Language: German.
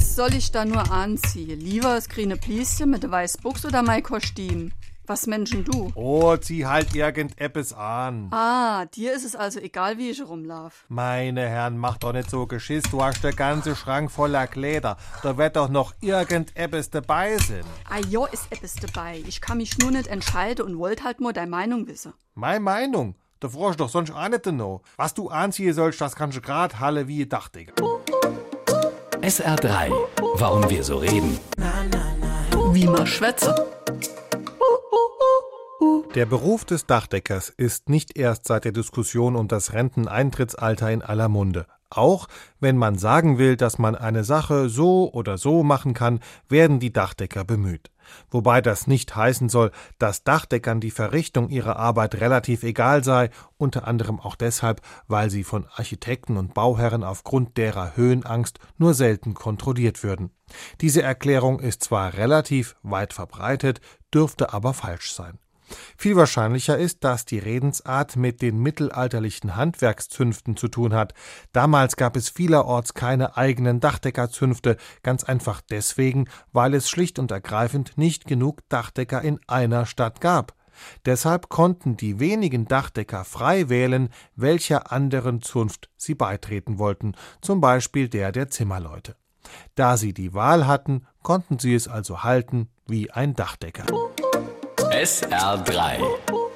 soll ich da nur anziehen? Lieber das grüne Plieschen mit der weißen Buchs oder mein Kostüm? Was Menschen du? Oh, zieh halt irgendetwas an. Ah, dir ist es also egal, wie ich rumlauf. Meine Herren, mach doch nicht so Geschiss. Du hast der ganze Schrank voller Kleider. Da wird doch noch irgendetwas dabei sein. Ah jo, ist etwas dabei. Ich kann mich nur nicht entscheiden und wollt halt nur deine Meinung wissen. Meine Meinung? Da frag ich doch sonst auch nicht noch. Was du anziehen sollst, das kannst du grad halle wie Dachdecker. SR3. Warum wir so reden. Wie man schwätze. Der Beruf des Dachdeckers ist nicht erst seit der Diskussion um das Renteneintrittsalter in aller Munde. Auch wenn man sagen will, dass man eine Sache so oder so machen kann, werden die Dachdecker bemüht. Wobei das nicht heißen soll, dass Dachdeckern die Verrichtung ihrer Arbeit relativ egal sei, unter anderem auch deshalb, weil sie von Architekten und Bauherren aufgrund derer Höhenangst nur selten kontrolliert würden. Diese Erklärung ist zwar relativ weit verbreitet, dürfte aber falsch sein. Viel wahrscheinlicher ist, dass die Redensart mit den mittelalterlichen Handwerkszünften zu tun hat. Damals gab es vielerorts keine eigenen Dachdeckerzünfte, ganz einfach deswegen, weil es schlicht und ergreifend nicht genug Dachdecker in einer Stadt gab. Deshalb konnten die wenigen Dachdecker frei wählen, welcher anderen Zunft sie beitreten wollten, zum Beispiel der der Zimmerleute. Da sie die Wahl hatten, konnten sie es also halten wie ein Dachdecker. SR3.